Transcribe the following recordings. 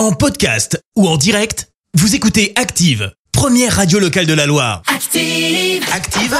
En podcast ou en direct, vous écoutez Active, première radio locale de la Loire. Active. Active,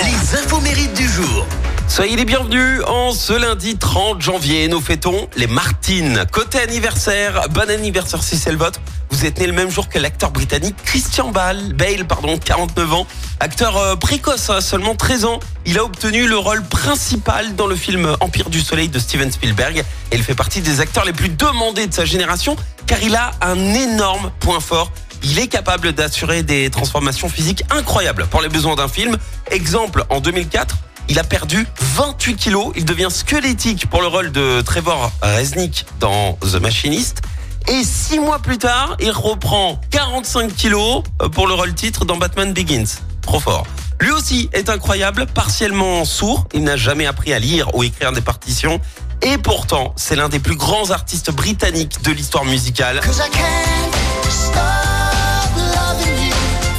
les infos mérites du jour. Soyez les bienvenus en ce lundi 30 janvier. Nous fêtons les Martines. Côté anniversaire, bon anniversaire si c'est le vôtre. Vous êtes né le même jour que l'acteur britannique Christian Bale, Bale, pardon, 49 ans. Acteur euh, précoce, hein, seulement 13 ans. Il a obtenu le rôle principal dans le film Empire du Soleil de Steven Spielberg. Et il fait partie des acteurs les plus demandés de sa génération car il a un énorme point fort. Il est capable d'assurer des transformations physiques incroyables pour les besoins d'un film. Exemple, en 2004, il a perdu 28 kilos. Il devient squelettique pour le rôle de Trevor Resnick dans The Machinist. Et six mois plus tard, il reprend 45 kilos pour le rôle titre dans Batman Begins. Trop fort. Lui aussi est incroyable, partiellement sourd. Il n'a jamais appris à lire ou écrire des partitions. Et pourtant, c'est l'un des plus grands artistes britanniques de l'histoire musicale.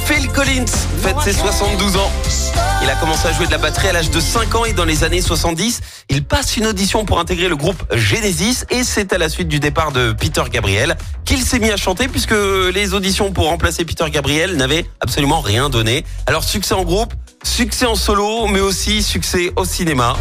Phil Collins fête ses 72 ans. Il a commencé à jouer de la batterie à l'âge de 5 ans et dans les années 70, il passe une audition pour intégrer le groupe Genesis et c'est à la suite du départ de Peter Gabriel qu'il s'est mis à chanter puisque les auditions pour remplacer Peter Gabriel n'avaient absolument rien donné. Alors succès en groupe, succès en solo, mais aussi succès au cinéma.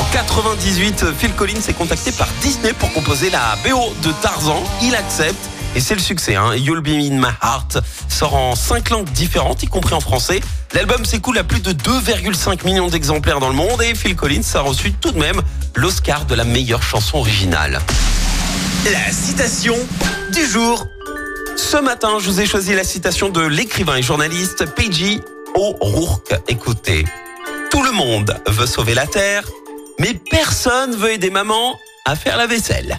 En 98, Phil Collins est contacté par Disney pour composer la BO de Tarzan. Il accepte et c'est le succès. Hein. You'll Be In My Heart sort en cinq langues différentes, y compris en français. L'album s'écoule à plus de 2,5 millions d'exemplaires dans le monde et Phil Collins a reçu tout de même l'Oscar de la meilleure chanson originale. La citation du jour. Ce matin, je vous ai choisi la citation de l'écrivain et journaliste P.J. O'Rourke. Écoutez, tout le monde veut sauver la Terre, mais personne veut aider maman à faire la vaisselle.